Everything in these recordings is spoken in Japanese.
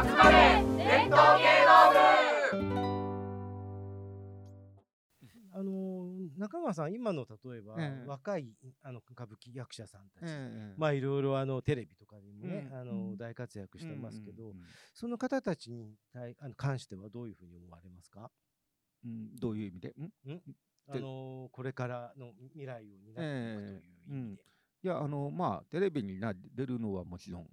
集まれ伝統芸能部あの中川さん今の例えば、ええ。若いあの歌舞伎役者さんたち、ええまあいろいろあのテレビとかでもね、うんあのうん。大活躍してますけど、その方たちに対あの関してはどういうふうに思われますか？うんうんどういう意味で？ん？あのこれからの未来を担っていくという意味で。いや、あの、まあ、テレビにな出るのはもちろん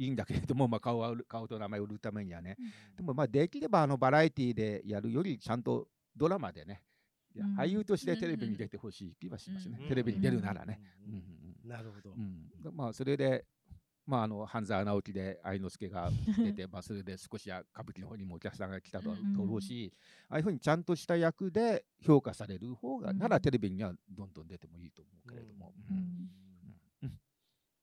いいんだけれども、まあ、顔は売る顔と名前を売るためにはね。でも、まあ、できれば、あの、バラエティでやるより、ちゃんとドラマでね、うん俳優としてテレビに出てほしい気はしますね。うんテレビに出るならね。うんうんなるほど。うん。まあ、それで、まあ、あの半沢直樹で愛之助が出て、まあ、それで少しは歌舞伎の方にもお客さんが来たと思うし、ああいうふうにちゃんとした役で評価される方が、うんならテレビにはどんどん出てもいいと思うけれども。ううんん。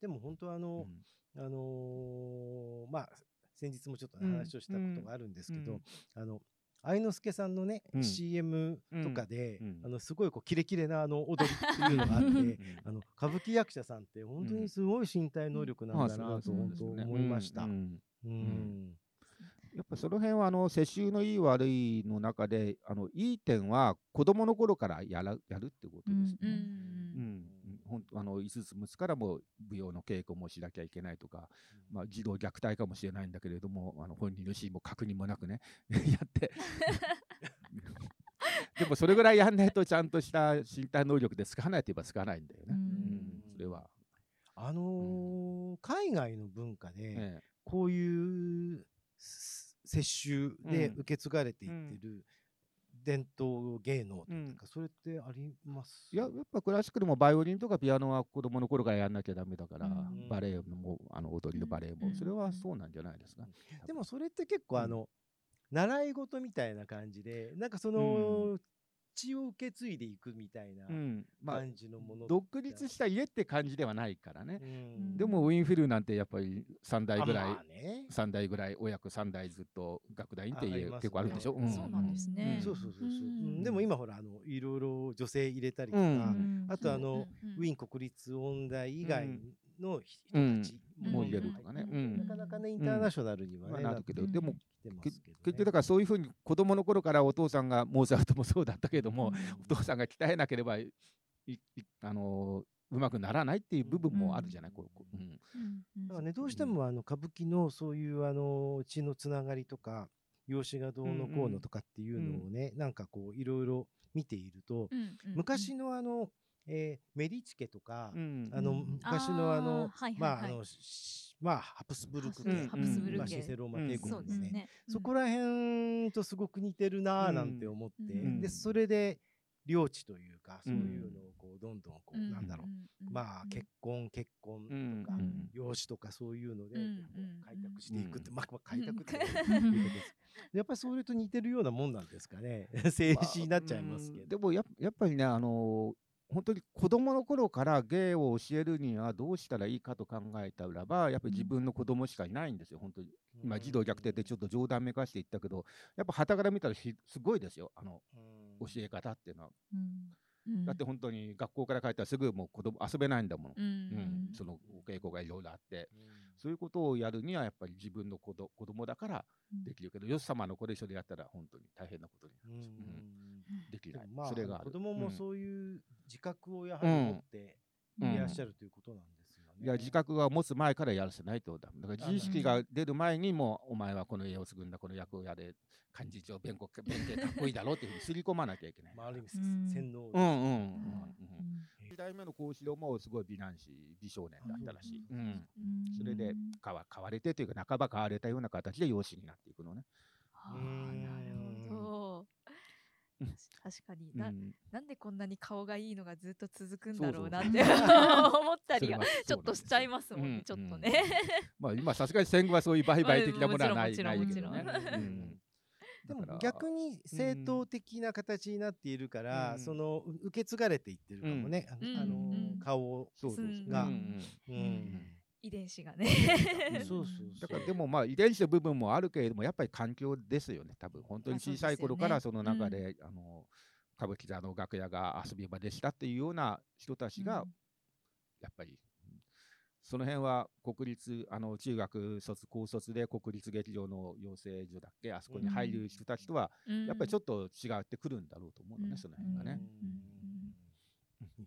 でも本当あうの、んあのーまあ先日もちょっと話をしたことがあるんですけど、うんあの愛之助さんのね、うん。CM とかで、うん。あのすごいこうキレキレなあの踊りっていうのがあって うんあの歌舞伎役者さんって本当にすごい身体能力なんだなと思いました。やっぱその辺はあの世襲のいい悪いの中であのいい点は子供の頃からやらやるってことですね。うんうんほんあの5つ6つからも舞踊の稽古もしなきゃいけないとか、まあ、児童虐待かもしれないんだけれどもあの本人の意思も確認もなくね やって。でもそれぐらいやんないとちゃんとした身体能力で使わないといえば使わないんだよね。うん。うんそれは、あのー海外の文化でえこういうす接種でうん。受け継がれていってる伝統芸能とか、うん。それってあります？えいややっぱクラシックでもバイオリンとかピアノは子供の頃からやんなきゃダメだから、うん。バレエもあの踊りのバレエも、うん。それはそうなんじゃないですか？でもそれって結構うん。あの、習い事みたいな感じでなんかその、血を受け継いでいくみたいなうん。まあ感じのもの、独立した家って感じではないからね。うん。でもウィンフィルなんてやっぱり3代ぐらい、あまあね。3代ぐらい親子3代ずっと楽団員っていうあありますね。結構あるでしょ？うん。そうなんですね。そうそうそうそう、うん。うん。でも今ほらあのいろいろ女性入れたりとか、うん。あとあの、ウィンン国立音大以外の人うん。たちもう入れるとかね。なかなかねインターナショナルにはね、まあなるけど、うんでも結局だからそういうふうに子供の頃からお父さんがモーツァルトもそうだったけども、お父さんが鍛えなければいいあのうまくならないっていう部分もあるじゃない、こうこう。うん。だからねどうしてもあの歌舞伎のそういうあの血のつながりとか養子がどうのこうのとかっていうのをね、なんかこういろいろ見ていると、昔のあの、えーメディチ家とか、うん。あのうん昔のあの、あーはいはいまあはい。あのしまあハプスブルク家、うんハプスブルまあ、ク家シセローマ帝うん。国ですすね。そこら辺とすごく似てるなぁなんて思って、うん。でそれで領地というかそううんいうのをこうどんどんこう、なんだろう、まあ結婚結婚とか、うん養子とかそういうので、開拓していくって、うまあまあ開拓って。やっぱりそれと似てるようなもんなんですかね。政治になっちゃいますけど。うん。でもやっやっぱりね、あの本当に子供の頃から芸を教えるにはどうしたらいいかと考えたらば、やっぱり自分の子供しかいないんですよ、本当に。今、児童虐待ってちょっと冗談めかして言ったけど、やっぱ旗から見たらひすごいですよ、あのうん教え方っていうのは。うんだって本当に学校から帰ったらすぐもう子供遊べないんだもん。ううん。んそのお稽古がいろいろあって、うん。そういうことをやるにはやっぱり自分の子ど子供だからできるけど、よし様の子で一緒でやったら本当に大変なことになうるん。ですよ。うん。んできない。まあそれがある。子供もうんそういう自覚をやはり持っていうん。らっしゃるということなんです。いや自覚が持つ前からやらせないとだ。からあ自意識が出る前にもうお前はこの家を継ぐんだこの役をやれ漢字上弁護弁慶かっこいいだろうっていうふうに刷り込まなきゃいけない。まあある意味うん。洗脳うんうん。うん代目の幸四郎もすごい美男子美少年だったらしい。うんうん。それで買わ買われてというか半ば買われたような形で養子になっていくのね。あなるほど。うん 確かに。なうん。なんでこんなに顔がいいのがずっと続くんだろそうそうそう。うなって思ったりはちょっとしちゃいますもんねちょっとね。まあ今さすがに戦後はそういう売買的なものはないもちろなんいもちろん。けどね。でも逆に正当的な形になっているから、うん。そのう受け継がれていってるかもね、あうん。あの、うん顔そうそうそう。がうん。うん。うん遺伝子がね。そうそうだからでもまあ遺伝子の部分もあるけれどもやっぱり環境ですよね。多分本当に小さい頃からその中で、あの歌舞伎座の楽屋が遊び場でしたっていうような人たちが、やっぱりうんその辺は国立あの中学卒高卒で国立劇場の養成所だっけあそこに入る人たちとは、やっぱりちょっと違ってくるんだろうと思うのね、その辺がね。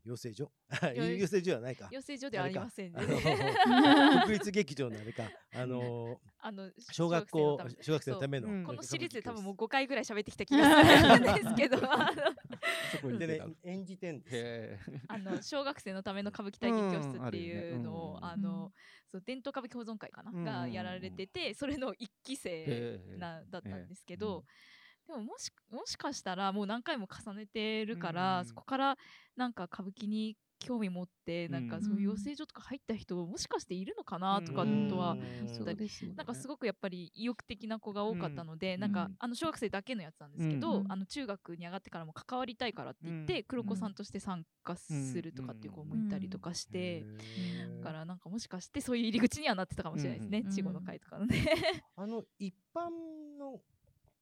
養成所養成所はないか。養成所ではありませんね。国立劇場のあれか。あのあの小学校小学生のため。のこのシリーズで多分もう5回ぐらい喋ってきた気がするんですけど。でね演じてんです。あの小学生のための歌舞伎体験教室っていうのをあのそう伝統歌舞伎保存会かな？がやられててそれの一期生なだったんですけどでももしもしかしたらもう何回も重ねてるから、そこからなんか歌舞伎に興味持ってなんかそういう養成所とか入った人もしかしているのかなとかとは、なんかすごくやっぱり意欲的な子が多かったので、なんかあの小学生だけのやつなんですけど、あの中学に上がってからも関わりたいからって言って、黒子さんとして参加するとかっていう子もいたりとかして、だからなんかもしかしてそういう入り口にはなってたかもしれないですね、稚語の会とかのね。あの一般の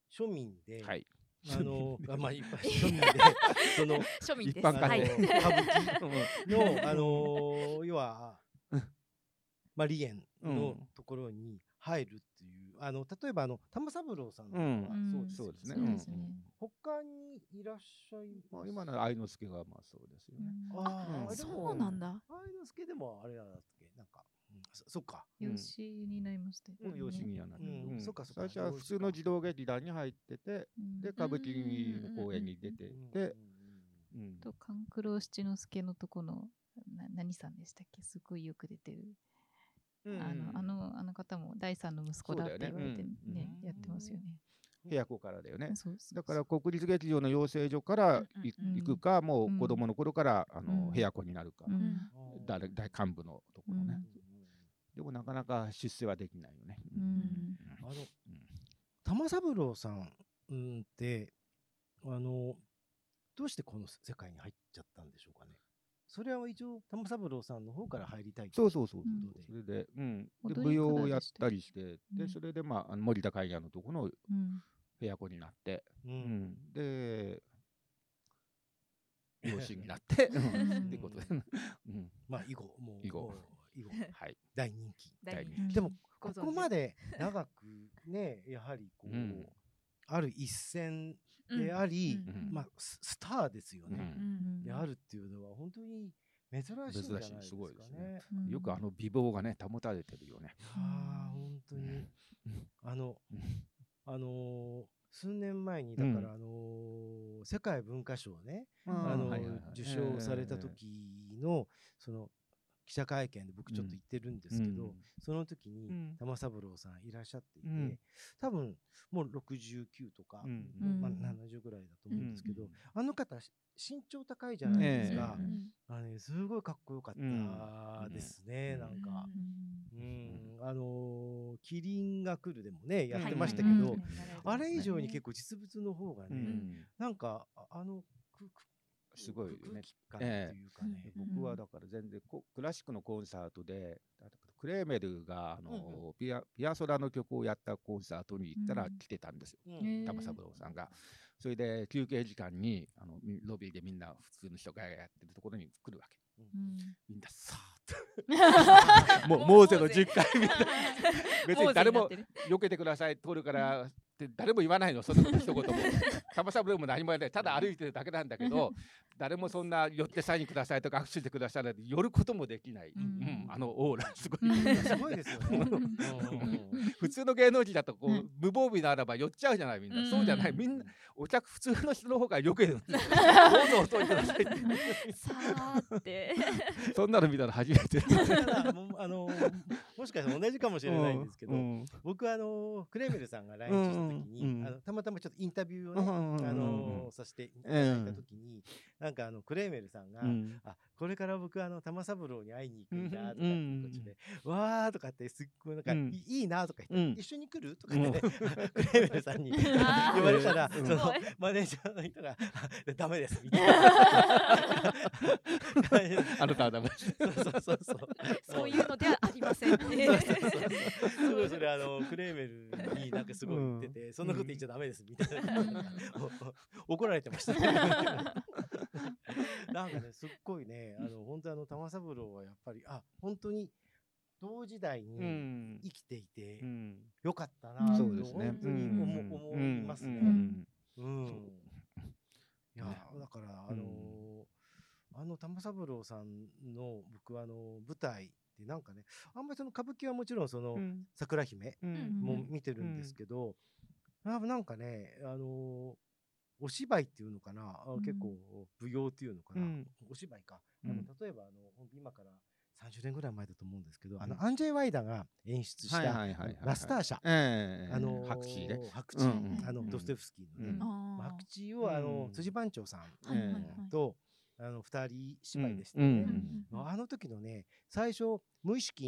庶民で、はい、あのあまあ一般庶民で その庶民。一般歌舞伎のあの要はまあ梨園のところに入るっていうあの例えばあの玉三郎さんとかそうですね。他にいらっしゃいまあ今の愛之助がまあそうですよね。ああそうなんだ。愛之助でもあれだっけ？なんかそっか。養子になりましたよ。養子にはなる。そっか最初は普通の児童劇団に入ってて、で歌舞伎の公演に出てて、と勘九郎七之助のとこのな何さんでしたっけ？すごいよく出てる。あのあのあの方も第三の息子だって言われてねやってますよね。部屋子からだよね。だから国立劇場の養成所から行くか、もう子供の頃からあの部屋子になるか、大幹部のところね。でもなかなか出世はできないよね。うん、あの、玉三郎さん、うん、ってあのどうしてこの世界に入っちゃったんでしょうかね。それは一応玉三郎さんの方から入りたいそうそうそう、うん、それで,、うん、で舞踊をやったりして、でそれで、まあ、森田海岸のとこの部屋子になって、うん、で養子になって っていうことで、うん、まあ以後もう以後以後、はい、大人気。大人気。でもここまで 長くねやはりこう、うん、ある一線であり、うん、まあスターですよね、うん、であるっていうのは本当に珍しいんじゃないですかね。すごいですね。よくあの美貌がね保たれてるよね。はあ本当に、あの、あのー、数年前にだから、あのー、世界文化賞ね、あの受賞された時のその記者会見で僕ちょっと言ってるんですけど、うん、その時に玉三郎さんいらっしゃっていて、うん、多分もう69とか、うん、まあ、70ぐらいだと思うんですけど、あの方身長高いじゃないですか、あね、すごいかっこよかったですね、なんか、うん。あのー、キリンが来るでもねやってましたけど、あれ以上に結構実物の方がね、なんかあのすごいね。ええ、僕はだから全然クラシックのコンサートでクレーメルがあの、うん、ピアピアソラの曲をやったコンサートに行ったら来てたんですよ、うん、玉三郎さんが。それで休憩時間にあのロビーでみんな普通の人がやってるところに来るわけ。うん、みんなさーっと。もうモーゼの10回みたいな別に誰も避けてください。通るからって誰も言わないのそんなこと一言も。玉三郎も何も言わない。ただ歩いてるだけなんだけど 誰もそんな寄ってサインくださいとか握手してくださいって寄ることもできない、うん、あのオーラすごい、すごいですよね。普通の芸能人だとこう、無防備ならば寄っちゃうじゃないみんな、そうじゃない。みんなお客普通の人の方がよけるどうぞお通りくださいって。さあって。そんなの見たら初めて。あのもしかしたら同じかもしれないんですけど、僕はあのクレーメルさんが来日した時に、あのたまたまちょっとインタビューをね、あのさせていただいた時に、なんかあのクレーメルさんが、あこれから僕あの玉三郎に会いに行くんだとかっていうことで、わーとかってすっごいなんか、いいなとか言って、一緒に来るとかってね、クレーメルさんに言われたら、そのマネージャーの人がダメですみたいな。あなたはダメ。そうそうそうそう。そういうのではありません。すごいそれあのクレーメルになんかすごい言ってて、そんなこと言っちゃダメですみたいな。怒られてました。なんかねすっごいねあの本当あの玉三郎はやっぱりあ本当に同時代に生きていてよかったなと、うん、本当に思,、思いますね。うん。いやだからあのあの玉三郎さんの僕あの舞台でなんかねあんまりその歌舞伎はもちろんその桜姫も見てるんですけど、あなんかねあのお芝居っていうのかな、うん、結構舞踊っていうのかな、うん、お芝居か、うん、あの例えばあの今から30年ぐらい前だと思うんですけど、あのアンジェイ・ワイダが演出したラスターシャ、あの白地ね。白地、あのドステフスキーのね、白地をあの辻番長さんと、あの2人芝居でしたね、あの時のね最初無意識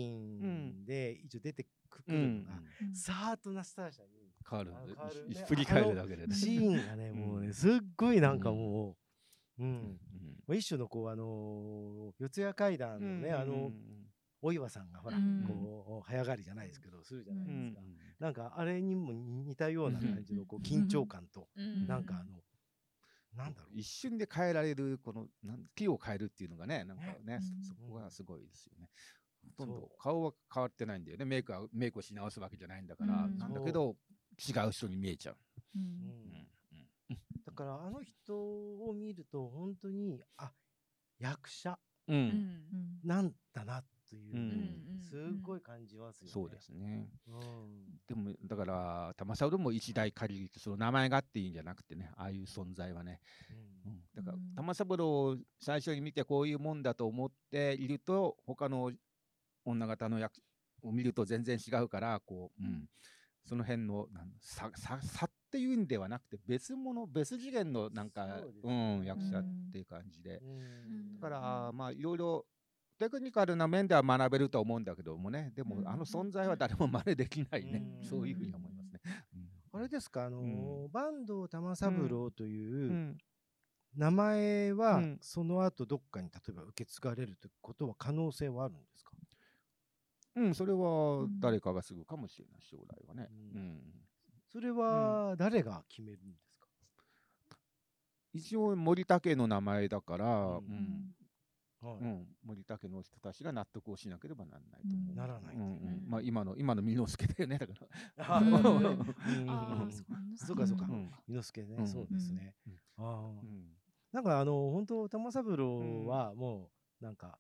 で一応出てくるのが、さーっとナスターシャに変わる。振り返るだけでね。シーンがねもうねすっごいなんかもう、うん。一種のこうあの四谷階段のね、あのお岩さんがほら、こう早がりじゃないですけどするじゃないですか、なんかあれにも似たような感じのこう緊張感と、なんかあのなんだろう。一瞬で変えられるこの木を変えるっていうのがねなんかね、そこがすごいですよね。ほとんど顔は変わってないんだよね。メイクはメイクをし直すわけじゃないんだから、なんだけど違う人に見えちゃう。だからあの人を見ると本当にあ役者なんだなという、すごい感じますよね。そうですね。でもだから玉沢でも一代限りその名前がっていうんじゃなくてねああいう存在はね、だから玉三郎を最初に見てこういうもんだと思っていると他の女方の役を見ると全然違うからこう、うん、その辺の差差っていうんではなくて別物別次元のなんかう、ね、うん、役者っていう感じで、だからまあいろいろテクニカルな面では学べると思うんだけどもね。でもあの存在は誰も真似できないね、そういうふうに思いますね。あれですかあのー、坂東玉三郎という名前はその後どっかに例えば受け継がれるということは可能性はあるんですか？うん、それは誰かがすぐかもしれない、将来はね。うん。それは誰が決めるんですか、一応森田家の名前だから、うん。はい。うん、森田家の人たちが納得をしなければならないと思う。ならない、うんうん。まあ、今の今の美之助だよねだから。そうかそうか。美之助ね、そうですね。ああ、なんかあの本当玉三郎はもうなんか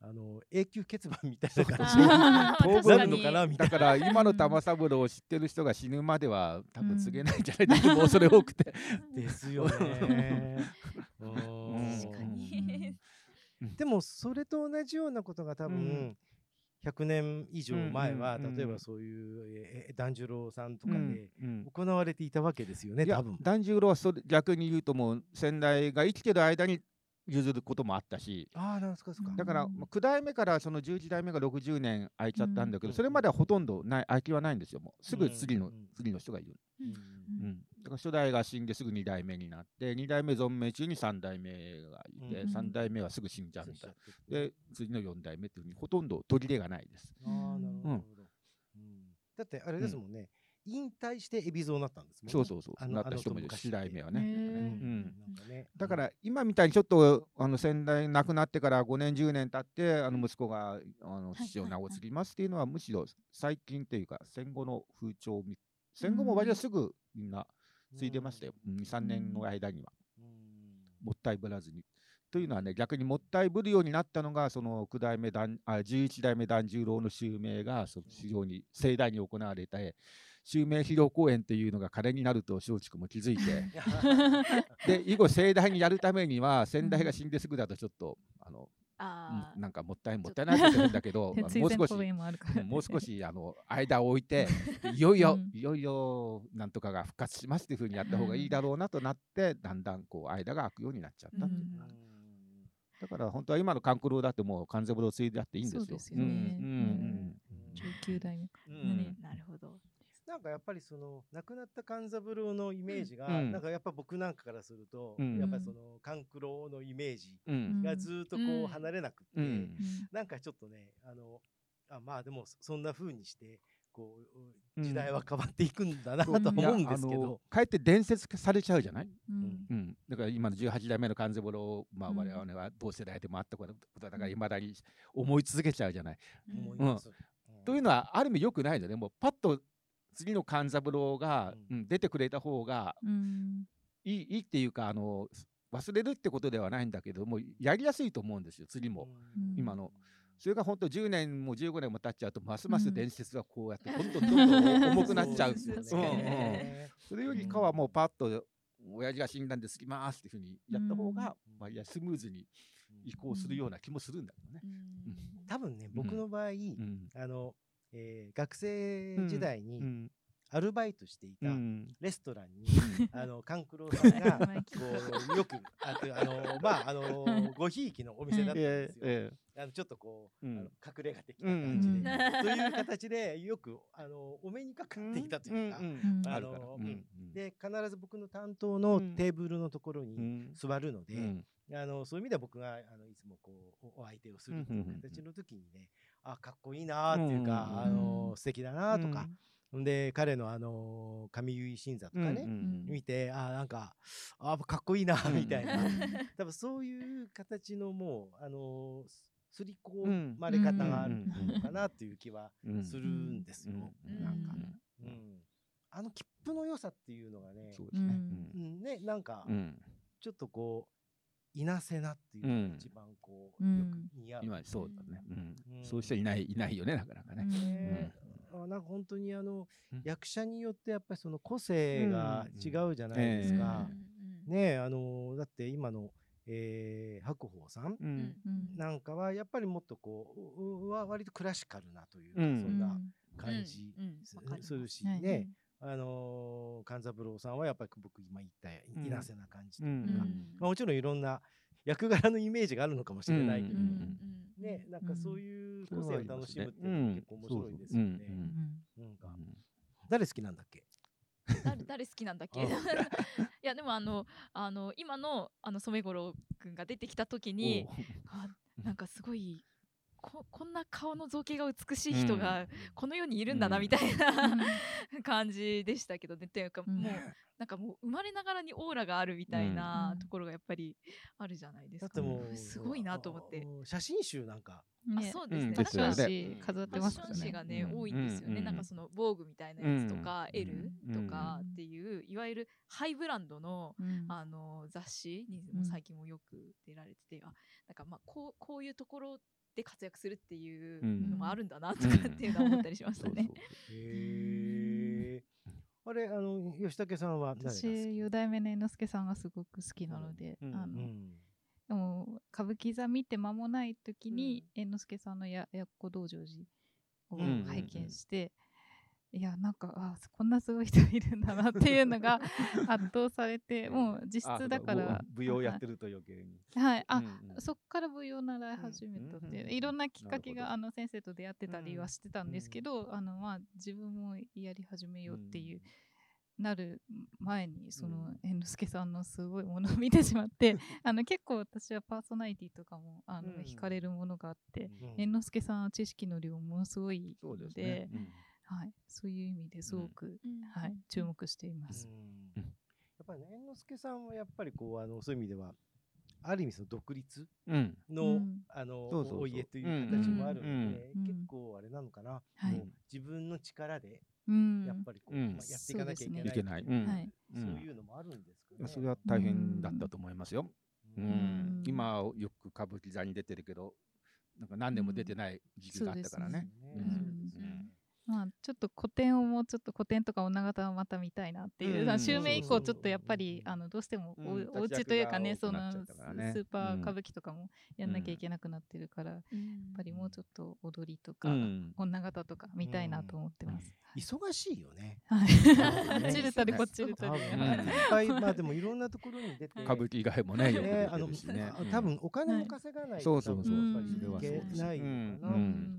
あの永久欠番みたいな感じになるのかなみたいな。だから今の玉三郎を知ってる人が死ぬまでは多分告げないんじゃないですか、もうそれ多くて。ですよね。確かに。でもそれと同じようなことが多分、100年以上前は、例えばそういう團十郎さんとかで行われていたわけですよね、多分。團十郎はそれ逆に言うともう先代が生きてる間に譲ることもあったし。あなんすかだから、まあ、9代目からその11代目が60年空いちゃったんだけど、それまではほとんどない空きはないんですよもう。すぐ次の、次の人がいる、うん。だから初代が死んですぐ2代目になって2代目存命中に3代目がいて、うん、3代目はすぐ死んじゃった、で次の4代目っていうふうにほとんど途切れがないです。あなるほど、うん。だってあれですもんね、引退して海老蔵になったんですもんね。そうそうそう。なった人もいるし、代目はね。うん。だから今みたいにちょっとあの先代亡くなってから5年10年経ってあの息子があの父を名を継ぎますっていうのはむしろ最近というか戦後の風潮戦後も割とすぐみんな継いでましたよ。2、3年の間には。もったいぶらずに。というのはね、逆にもったいぶるようになったのが、その9代目あ11代目團十郎の襲名がその非常に盛大に行われて、襲名披露公演っていうのが彼になると松竹も気づいて。で以後盛大にやるためには先代が死んですぐだとちょっとあのあなんかもったいもったいないんだけど もう少しもう少しあの間を置いて いよいよ、いよいよなんとかが復活しますっていうふうにやった方がいいだろうなとなってだんだんこう間が空くようになっちゃったっていう。のがある。だから本当は今の勘九郎だってもう勘三郎ついであっていいんですよ。そうですよね。うんうんうん。19代目。か、うん、なるほど。なんかやっぱりその亡くなった勘三郎のイメージが、うん、なんかやっぱ僕なんかからすると、うん、やっぱりその勘九郎のイメージがずっとこう離れなくて、うん、なんかちょっとねあのあまあでもそんな風にしてこう時代は変わっていくんだなと思うんですけど、かえって伝説化されちゃうじゃない、うん。だから今の18代目の勘三郎、まあ、我々は同世代でもあったことだからいまだに思い続けちゃうじゃない。うん。というのはある意味よくないのでもうパッと次の勘三郎が、うん。出てくれた方がいい,、いいっていうかあの忘れるってことではないんだけどもやりやすいと思うんですよ次も、今の。それが本当10年も15年も経っちゃうとますます伝説がこうやって どんどんどんどん重くなっちゃうそれよりかはもうパッと親父が死んだんで過ぎますっていうふうにやった方が、まあ、いやスムーズに移行するような気もするんだけどね。多分ね僕の場合、あのえー、学生時代にアルバイトしていたレストランに、あの勘九郎さんが こうよくああのまああの ごひいきのお店だったんですよ。あのちょっとこう、あの隠れ家的な感じで、という形でよくあのお目にかかっていたというか、あので必ず僕の担当のテーブルのところに座るので、あのそういう意味では僕があのいつもこうお相手をするという形の時にね、あかっこいいなっていうか、あの素敵だなとか。で彼のあの上結新座とかね、見てあなんかあかっこいいなみたいな、多分そういう形のもうあのすり込まれ方があるのかなっていう気はするんですよ、なんか、うん。あの切符の良さっていうのがねそうですね,、うん。ねなんか、ちょっとこういなせなっていうのが一番こう、よく似合う、今そうだね、うん。そういう人いないいないよねなかなかね、あなんか本当にあの、役者によってやっぱりその個性が違うじゃないですか。ねあのだって今の、えー、白鵬さんなんかはやっぱりもっとこうは割とクラシカルなというか、そんな感じするしね。あの勘三郎さんはやっぱり僕今言ったいなせな感じというか、まあ、もちろんいろんな役柄のイメージがあるのかもしれないけど、ね、なんかそういう個性を楽しむって結構面白いですよね。なんか誰好きなんだっけ？誰誰好きなんだっけ？いやでもあのあの今のあの染五郎君が出てきた時にあなんかすごいここんな顔の造形が美しい人がこの世にいるんだなみたいな、うん、感じでしたけどね。っていうかもうなんかもう生まれながらにオーラがあるみたいなところがやっぱりあるじゃないですか。だってもうすごいなと思って。写真集なんか。あそうですね。ファッション誌飾ってますね。ファッション誌がね、多いんですよね。なんかその防具みたいなやつとか、L とかっていういわゆるハイブランドのあの雑誌にも最近もよく出られてて、あなんかまあこうこういうところで活躍するっていうのもあるんだなとかっていうのは思ったりしましたね。へあれあの吉武さんは私四代目の猿之助さんがすごく好きなので、あの、でも歌舞伎座見て間もない時に、猿之助さんのややっこ道成寺を拝見して、いやなんかあ こんなすごい人いるんだなっていうのが圧倒されてもう実質だから舞踊やってると余計に。はいあ、うんうん、そっから舞踊習い始めたって、うん、いろんなきっかけがあの先生と出会ってたりはしてたんですけど、うん、あのまあ自分もやり始めようっていう、なる前にその猿之助さんのすごいものを見てしまって あの結構私はパーソナリティとかもあの、惹かれるものがあって、猿之助さんは知識の量ものすごいので。はい、そういう意味ですごく、はい、注目しています。やっぱり、ね、猿之助さんはやっぱりこうあのそういう意味ではある意味その独立の、うん、あのお家という形もあるので、うん、結構あれなのかな、はい、自分の力でやっぱりこう、まあ、やっていかなきゃいけない,、そういうのもあるんですかね。それは大変だったと思いますよ。うん。今よく歌舞伎座に出てるけどなんか何年も出てない時期があったからね。まあ、ちょっと古典をもうちょっと古典とか女形をまた見たいなっていう、うん、襲名以降ちょっとやっぱりあのどうしてもお,、うお家というかねそのスーパー歌舞伎とかもやんなきゃいけなくなってるから、やっぱりもうちょっと踊りとか、女形とか見たいなと思ってます。忙しいよね。はい。こっちるたりこっちるたり。いっぱいまあでもいろんなところに出て。歌舞伎以外もね。ね。あの多分お金も稼がないとそうそうそう。やっぱりいけないう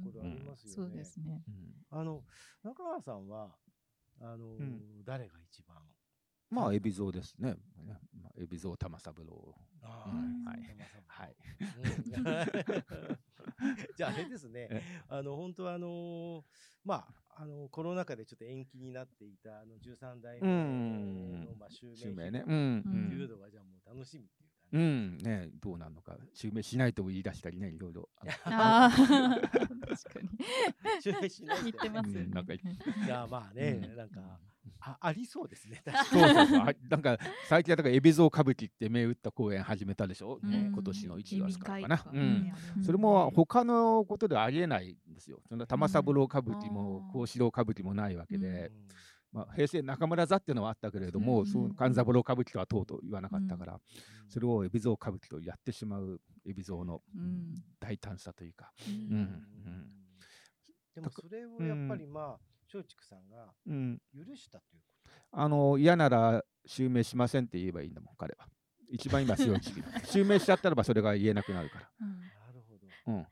ところありますよね。そうですね。あの中川さんはあの、うん、誰が一番？まあ、海老蔵ですね。まあ、海老蔵玉三郎。はい。はい。じゃあ、あれですね。あの、本当あのまあ、あのコロナ禍でちょっと延期になっていたあの13代目の、まあ、襲名ね、うん、っていうのはじゃあもう楽しみっていううん、ね、どうなのか、襲名しないとも言い出したりね、いろいろ。あ あ、確かに。襲名しない言ってます、ね。なんか、いや、まあね、なんか。あありそうですね。そうそうそう。なんか最近はだから海老蔵歌舞伎って銘打った公演始めたでしょ？うん、今年の1月からかな。うん。それも他のことではありえないんですよ。その玉三郎歌舞伎も幸四郎歌舞伎もないわけで。まあ、平成中村座っていうのはあったけれども、うん、その勘三郎歌舞伎とはとうとう言わなかったから、うん、それを海老蔵歌舞伎とやってしまう海老蔵の大胆さというか。でもそれをやっぱりまあ松竹さんが許したということ、あの嫌なら襲名しませんって言えばいいんだもん彼は。一番今強い時期。襲名しちゃったらばそれが言えなくなるから。なるほど、うん、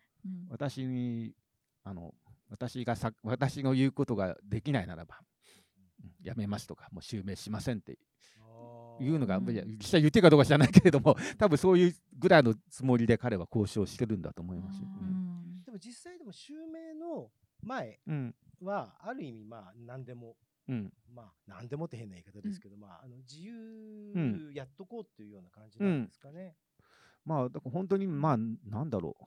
私にあの私がさ私の言うことができないならばやめますとか、もう襲名しませんって。いうのが、実際言ってるかどうか知らないけれども、多分そういうぐらいのつもりで彼は交渉してるんだと思います。でも実際でも襲名の前は、ある意味、まあ、何でも、うん、まあ、何でもって変な言い方ですけど、うん、まあ、あの自由やっとこうっていうような感じなんですかね。うん、まあ、だから本当に、まあ、なんだろう。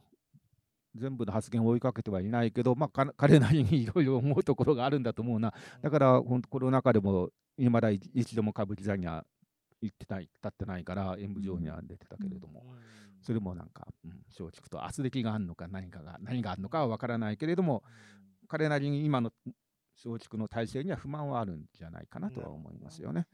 全部の発言を追いかけてはいないけど、まあ、彼なりにいろいろ思うところがあるんだと思うな。だから、本当コロナ禍でも、今だ一度も歌舞伎座には行ってない、立ってないから、演舞場には出てたけれども、それもなんか、うん、松竹と圧力があるのか、何かが、何があるのかは分からないけれども、彼なりに今の松竹の体制には不満はあるんじゃないかなとは思いますよね。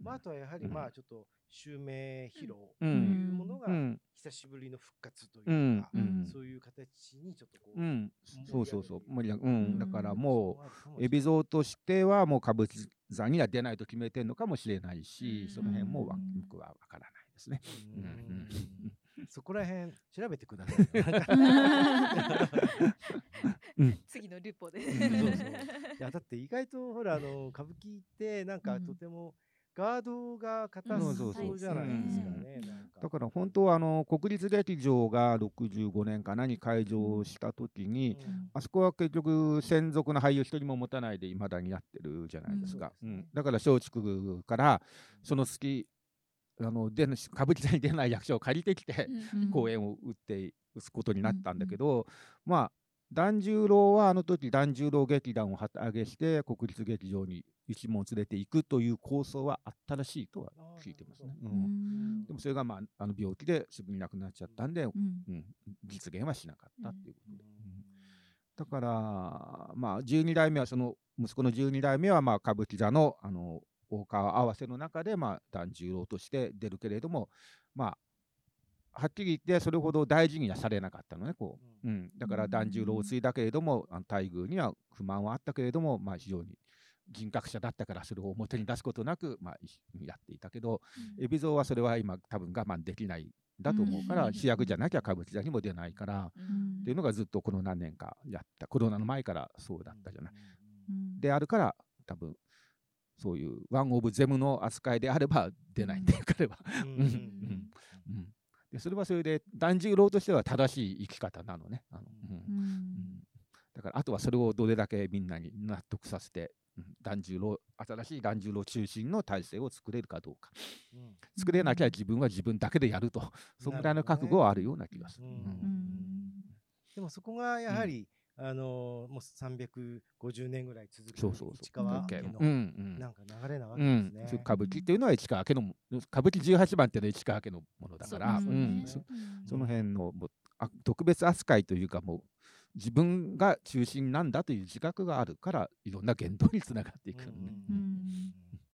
まあ、あとはやはり、まあ、ちょっと襲名披露というものが久しぶりの復活というか、そういう形にちょっとこう、うん、そうそうそう。盛り上が、うん、だからもう海老蔵としてはもう歌舞伎座には出ないと決めてるのかもしれないし、その辺も僕は分からないですね。そこら辺調べてください。次のルポで。そうそう。いやだって意外とほらあの歌舞伎ってなんかとても、ガードが硬そうじゃないですかね。だから本当はあの国立劇場が65年かなに開場した時に、うん、あそこは結局専属の俳優一人も持たないでいまだにやってるじゃないですか。うん、だから松竹からその月あので歌舞伎座に出ない役者を借りてきて、公演を打って打つことになったんだけど、まあ團十郎はあの時團十郎劇団を旗揚げして国立劇場に一門連れていくという構想はあったらしいとは聞いてますね。うん、でもそれが、まあ、あの病気ですぐに亡くなっちゃったんで、うん、うん、実現はしなかったっていうことで。だから、まあ、12代目はその息子の12代目は、まあ、歌舞伎座のあの大川合わせの中で、まあ、團十郎として出るけれども、まあ、はっきり言ってそれほど大事にはされなかったのねこう、うん、だから團十郎を継いだけれども、あの待遇には不満はあったけれども、まあ、非常に人格者だったからそれを表に出すことなく、まあ、やっていたけど、うん、海老蔵はそれは今多分我慢できないだと思うから、うん、主役じゃなきゃ歌舞伎座にも出ないから、うん、っていうのがずっとこの何年かやったコロナの前からそうだったじゃない。であるから多分そういうワン・オブ・ゼムの扱いであれば出ないんだよ彼は。でそれはそれで團十郎としては正しい生き方なのね。あのうん。だからあとはそれをどれだけみんなに納得させて團十郎新しい團十郎中心の体制を作れるかどうか、うん、作れなきゃ自分は自分だけでやると、そのぐらいの覚悟はあるような気がする。でもそこがやはり、うん、あのもう350年ぐらい続く市川家のなんか流れなわけですね。うん、歌舞伎っていうのは市川家の歌舞伎18番っていうのは市川家のものだから、そ、ね。そ、その辺のあ特別扱いというかもう自分が中心なんだという自覚があるからいろんな言動につながっていくん、うん。